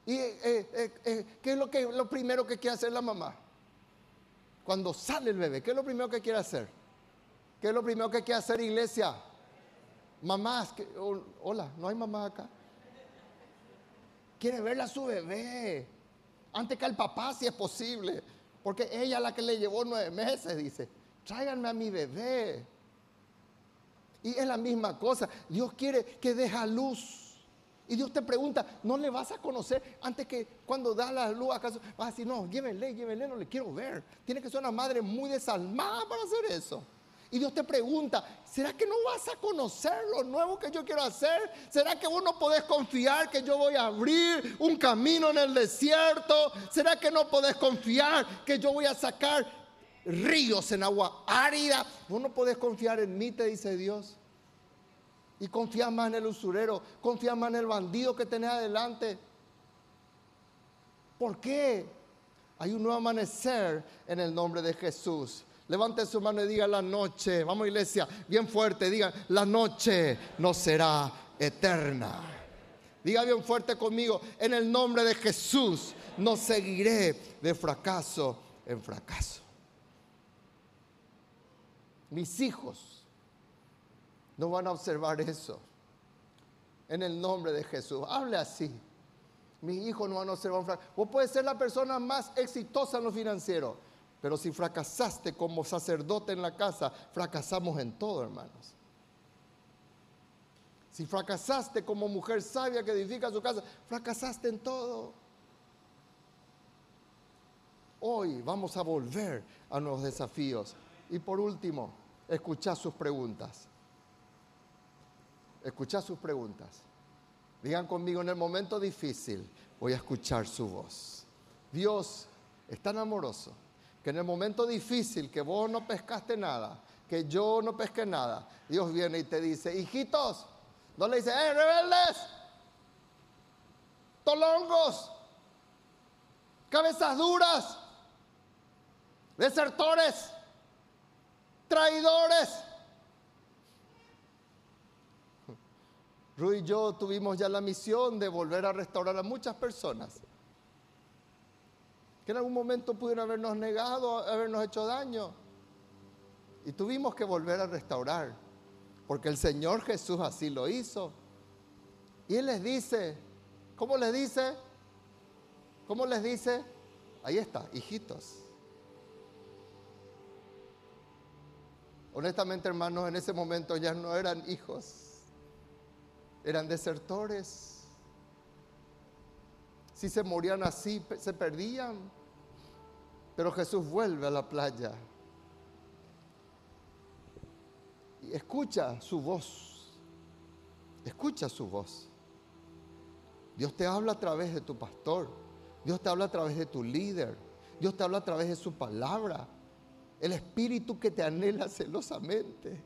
Speaker 1: ¿Y eh, eh, eh, qué es lo, que, lo primero que quiere hacer la mamá? Cuando sale el bebé, ¿qué es lo primero que quiere hacer? ¿Qué es lo primero que quiere hacer iglesia? Mamás, que, hola, no hay mamá acá. Quiere verla a su bebé. Antes que al papá, si es posible. Porque ella la que le llevó nueve meses, dice. Tráiganme a mi bebé. Y es la misma cosa. Dios quiere que deja luz. Y Dios te pregunta, ¿no le vas a conocer antes que cuando da la luz acaso? Vas a decir, no, llévenle, llévenle, no le quiero ver. Tiene que ser una madre muy desalmada para hacer eso. Y Dios te pregunta, ¿será que no vas a conocer lo nuevo que yo quiero hacer? ¿Será que vos no podés confiar que yo voy a abrir un camino en el desierto? ¿Será que no podés confiar que yo voy a sacar ríos en agua árida. Vos no podés confiar en mí, te dice Dios. Y confía más en el usurero, confía más en el bandido que tenés adelante. ¿Por qué? Hay un nuevo amanecer en el nombre de Jesús. Levante su mano y diga la noche, vamos iglesia, bien fuerte, diga, la noche no será eterna. Diga bien fuerte conmigo, en el nombre de Jesús no seguiré de fracaso en fracaso mis hijos no van a observar eso. En el nombre de Jesús, hable así. mis hijos no van a ser un fracaso. Vos puedes ser la persona más exitosa en lo financiero, pero si fracasaste como sacerdote en la casa, fracasamos en todo, hermanos. Si fracasaste como mujer sabia que edifica su casa, fracasaste en todo. Hoy vamos a volver a nuevos desafíos. Y por último, escuchad sus preguntas. Escuchad sus preguntas. Digan conmigo, en el momento difícil voy a escuchar su voz. Dios es tan amoroso que en el momento difícil que vos no pescaste nada, que yo no pesqué nada, Dios viene y te dice, hijitos, no le dice, ¡eh, rebeldes! Tolongos, cabezas duras, desertores, traidores. Rui y yo tuvimos ya la misión de volver a restaurar a muchas personas que en algún momento pudieron habernos negado, habernos hecho daño. Y tuvimos que volver a restaurar, porque el Señor Jesús así lo hizo. Y Él les dice, ¿cómo les dice? ¿Cómo les dice? Ahí está, hijitos. Honestamente, hermanos, en ese momento ya no eran hijos, eran desertores si se morían así, se perdían. Pero Jesús vuelve a la playa. Y escucha su voz. Escucha su voz. Dios te habla a través de tu pastor. Dios te habla a través de tu líder. Dios te habla a través de su palabra. El espíritu que te anhela celosamente.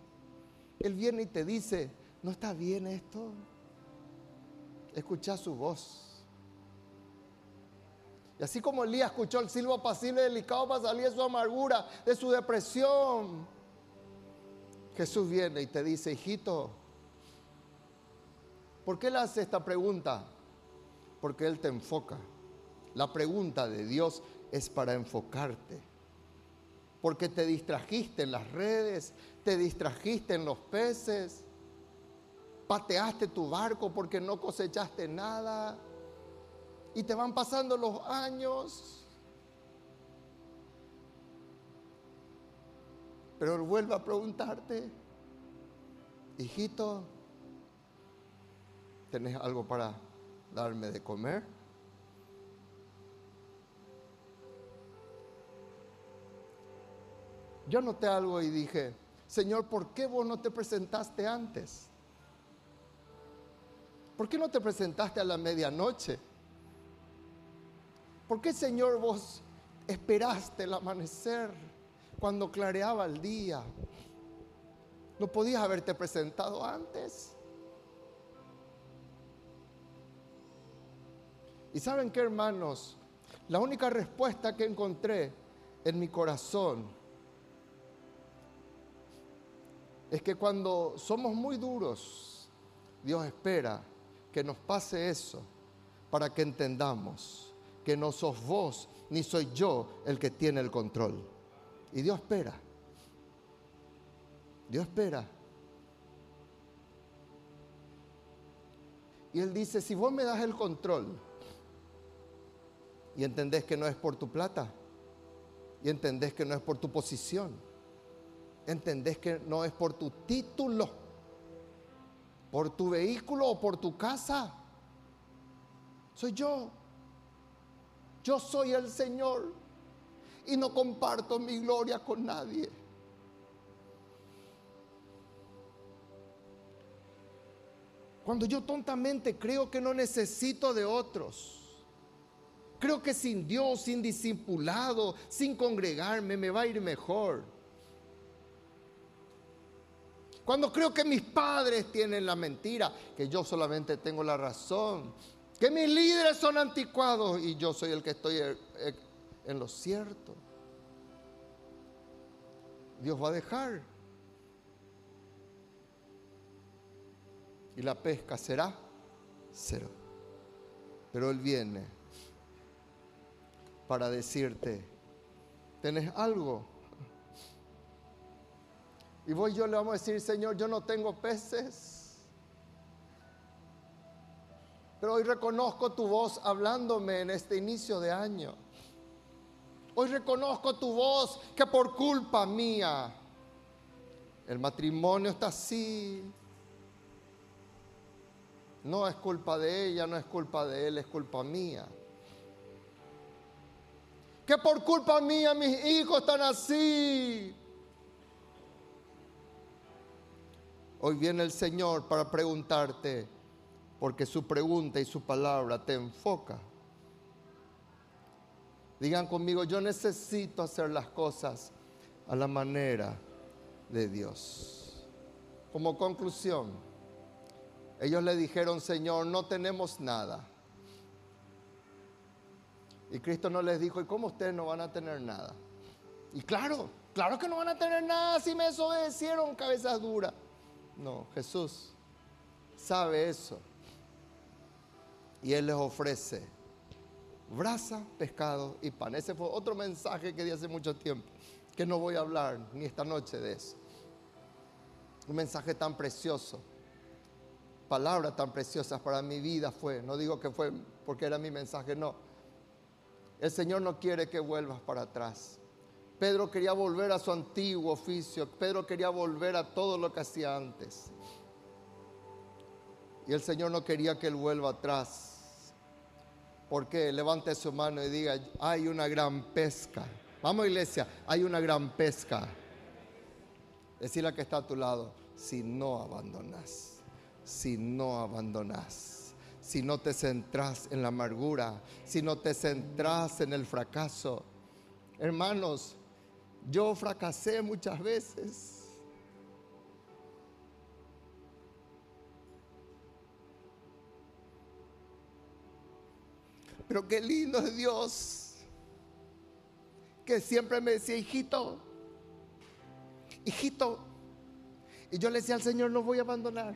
Speaker 1: Él viene y te dice, ¿no está bien esto? Escucha su voz. Y así como Elías escuchó el silbo apacible delicado para salir de su amargura, de su depresión, Jesús viene y te dice, hijito, ¿por qué le hace esta pregunta? Porque Él te enfoca. La pregunta de Dios es para enfocarte. Porque te distrajiste en las redes, te distrajiste en los peces, pateaste tu barco porque no cosechaste nada y te van pasando los años. Pero él vuelve a preguntarte, hijito, ¿tenés algo para darme de comer? Yo noté algo y dije, Señor, ¿por qué vos no te presentaste antes? ¿Por qué no te presentaste a la medianoche? ¿Por qué, Señor, vos esperaste el amanecer cuando clareaba el día? ¿No podías haberte presentado antes? Y saben qué, hermanos, la única respuesta que encontré en mi corazón es que cuando somos muy duros, Dios espera que nos pase eso para que entendamos que no sos vos ni soy yo el que tiene el control. Y Dios espera. Dios espera. Y Él dice, si vos me das el control y entendés que no es por tu plata, y entendés que no es por tu posición, entendés que no es por tu título, por tu vehículo o por tu casa, soy yo. Yo soy el Señor y no comparto mi gloria con nadie. Cuando yo tontamente creo que no necesito de otros, creo que sin Dios, sin discipulado, sin congregarme, me va a ir mejor. Cuando creo que mis padres tienen la mentira, que yo solamente tengo la razón, que mis líderes son anticuados y yo soy el que estoy eh, eh, en lo cierto. Dios va a dejar. Y la pesca será cero. Pero Él viene para decirte, ¿tenés algo? Y vos yo le vamos a decir, Señor, yo no tengo peces. Pero hoy reconozco tu voz hablándome en este inicio de año. Hoy reconozco tu voz que por culpa mía el matrimonio está así. No es culpa de ella, no es culpa de él, es culpa mía. Que por culpa mía mis hijos están así. Hoy viene el Señor para preguntarte, porque su pregunta y su palabra te enfoca. Digan conmigo, yo necesito hacer las cosas a la manera de Dios. Como conclusión, ellos le dijeron, Señor, no tenemos nada. Y Cristo no les dijo, ¿y cómo ustedes no van a tener nada? Y claro, claro que no van a tener nada si me desobedecieron, cabezas duras. No, Jesús sabe eso. Y Él les ofrece brasa, pescado y pan. Ese fue otro mensaje que di hace mucho tiempo, que no voy a hablar ni esta noche de eso. Un mensaje tan precioso, palabras tan preciosas para mi vida fue, no digo que fue porque era mi mensaje, no. El Señor no quiere que vuelvas para atrás. Pedro quería volver a su antiguo oficio, Pedro quería volver a todo lo que hacía antes. Y el Señor no quería que él vuelva atrás. Porque levante su mano y diga, hay una gran pesca. Vamos iglesia, hay una gran pesca. Decirle a que está a tu lado, si no abandonas, si no abandonas, si no te centras en la amargura, si no te centras en el fracaso. Hermanos, yo fracasé muchas veces. Pero qué lindo es Dios, que siempre me decía, hijito, hijito. Y yo le decía al Señor, no voy a abandonar.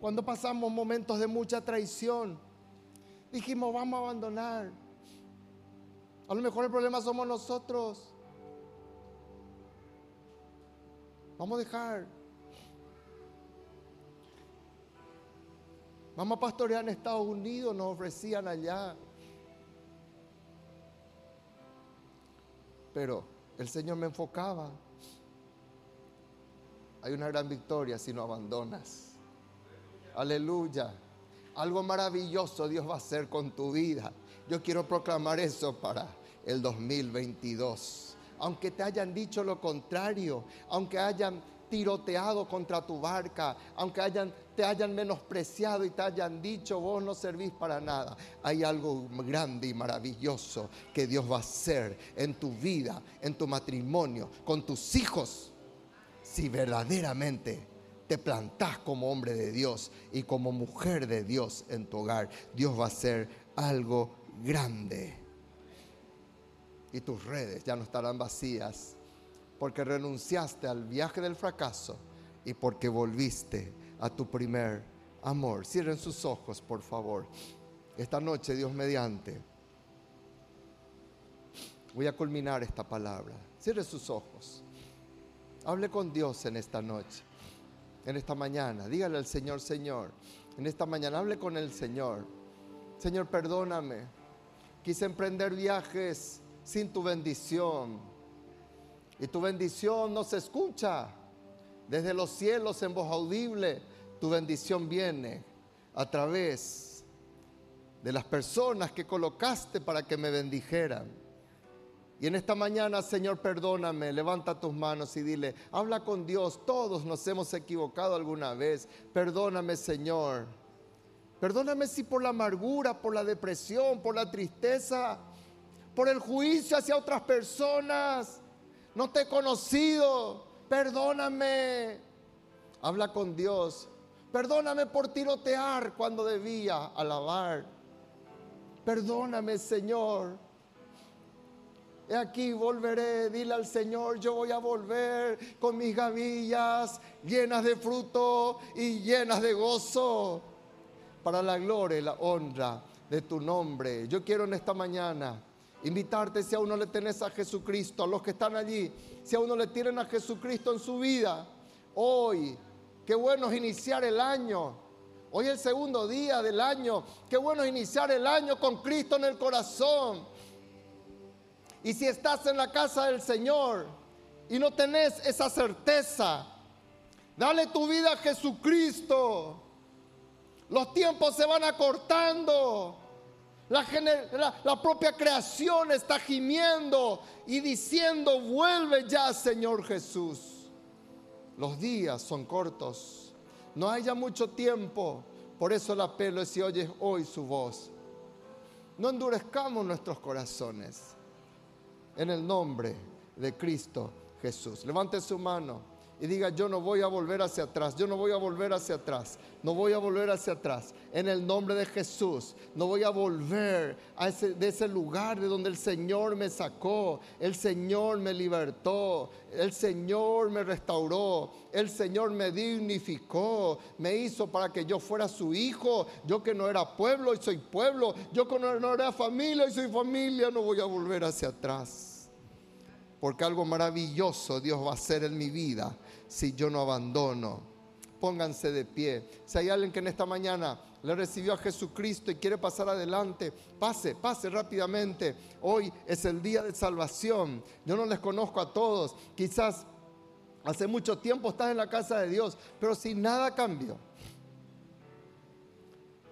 Speaker 1: Cuando pasamos momentos de mucha traición, dijimos, vamos a abandonar. A lo mejor el problema somos nosotros. Vamos a dejar. Vamos a pastorear en Estados Unidos, nos ofrecían allá. Pero el Señor me enfocaba. Hay una gran victoria si no abandonas. Aleluya. Algo maravilloso Dios va a hacer con tu vida. Yo quiero proclamar eso para el 2022. Aunque te hayan dicho lo contrario, aunque hayan tiroteado contra tu barca, aunque te hayan menospreciado y te hayan dicho vos no servís para nada, hay algo grande y maravilloso que Dios va a hacer en tu vida, en tu matrimonio, con tus hijos, si verdaderamente te plantás como hombre de Dios y como mujer de Dios en tu hogar. Dios va a hacer algo grande. Y tus redes ya no estarán vacías porque renunciaste al viaje del fracaso y porque volviste a tu primer amor. Cierren sus ojos, por favor. Esta noche, Dios mediante, voy a culminar esta palabra. Cierre sus ojos. Hable con Dios en esta noche, en esta mañana. Dígale al Señor, Señor, en esta mañana hable con el Señor. Señor, perdóname. Quise emprender viajes sin tu bendición. Y tu bendición no se escucha. Desde los cielos en voz audible, tu bendición viene a través de las personas que colocaste para que me bendijeran. Y en esta mañana, Señor, perdóname, levanta tus manos y dile, habla con Dios, todos nos hemos equivocado alguna vez, perdóname, Señor. Perdóname si por la amargura, por la depresión, por la tristeza, por el juicio hacia otras personas. No te he conocido. Perdóname. Habla con Dios. Perdóname por tirotear cuando debía alabar. Perdóname, Señor. He aquí volveré, dile al Señor, yo voy a volver con mis gavillas llenas de fruto y llenas de gozo para la gloria y la honra de tu nombre. Yo quiero en esta mañana Invitarte si a uno le tenés a Jesucristo, a los que están allí, si a uno le tienen a Jesucristo en su vida, hoy, qué bueno es iniciar el año Hoy es el segundo día del año. Qué bueno iniciar el año con Cristo en el corazón. Y si estás en la casa del Señor y no tenés esa certeza, dale tu vida a Jesucristo. Los tiempos se van acortando. La, propia creación está gimiendo y diciendo, vuelve ya Señor Jesús. Los días son cortos, no haya mucho tiempo. Por eso el apelo es si oyes hoy su voz. No endurezcamos nuestros corazones en el nombre de Cristo Jesús. Levante su mano y diga, yo no voy a volver hacia atrás, yo no voy a volver hacia atrás, no voy a volver hacia atrás. En el nombre de Jesús, no voy a volver a ese, de ese lugar de donde el Señor me sacó, el Señor me libertó, el Señor me restauró, el Señor me dignificó, me hizo para que yo fuera su hijo, yo que no era pueblo y soy pueblo, yo que no era familia y soy familia, no voy a volver hacia atrás. Porque algo maravilloso Dios va a hacer en mi vida si yo no abandono. Pónganse de pie. Si hay alguien que en esta mañana le recibió a Jesucristo y quiere pasar adelante, pase, pase rápidamente. Hoy es el día de salvación. Yo no les conozco a todos. Quizás hace mucho tiempo estás en la casa de Dios, pero si nada cambió.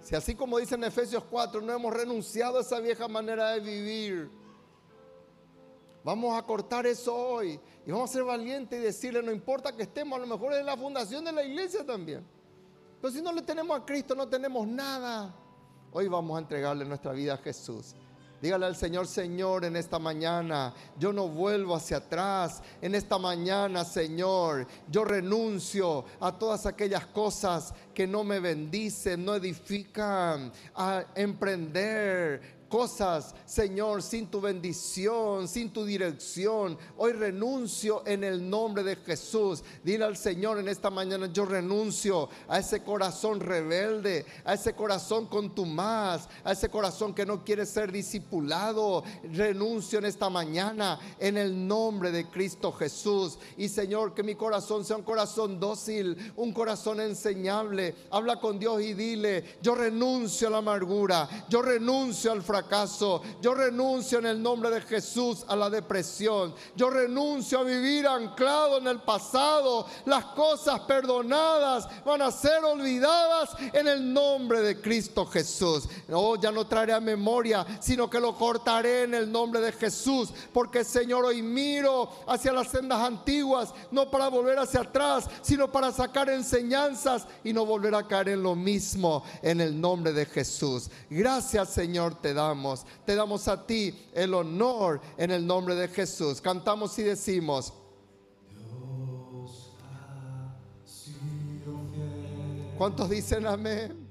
Speaker 1: Si así como dice en Efesios 4, no hemos renunciado a esa vieja manera de vivir Vamos a cortar eso hoy y vamos a ser valientes y decirle, no importa que estemos, a lo mejor es la fundación de la iglesia también. Pero si no le tenemos a Cristo, no tenemos nada. Hoy vamos a entregarle nuestra vida a Jesús. Dígale al Señor, Señor, en esta mañana, yo no vuelvo hacia atrás. En esta mañana, Señor, yo renuncio a todas aquellas cosas que no me bendicen, no edifican, a emprender, cosas, Señor, sin tu bendición, sin tu dirección. Hoy renuncio en el nombre de Jesús. Dile al Señor en esta mañana, yo renuncio a ese corazón rebelde, a ese corazón contumaz, a ese corazón que no quiere ser discipulado. Renuncio en esta mañana en el nombre de Cristo Jesús. Y Señor, que mi corazón sea un corazón dócil, un corazón enseñable. Habla con Dios y dile, yo renuncio a la amargura, yo renuncio al fracaso acaso Yo renuncio en el nombre de Jesús a la depresión. Yo renuncio a vivir anclado en el pasado. Las cosas perdonadas van a ser olvidadas en el nombre de Cristo Jesús. No, ya no traeré a memoria, sino que lo cortaré en el nombre de Jesús. Porque Señor, hoy miro hacia las sendas antiguas, no para volver hacia atrás, sino para sacar enseñanzas y no volver a caer en lo mismo en el nombre de Jesús. Gracias Señor, te te damos a ti el honor en el nombre de Jesús. Cantamos y decimos. ¿Cuántos dicen amén?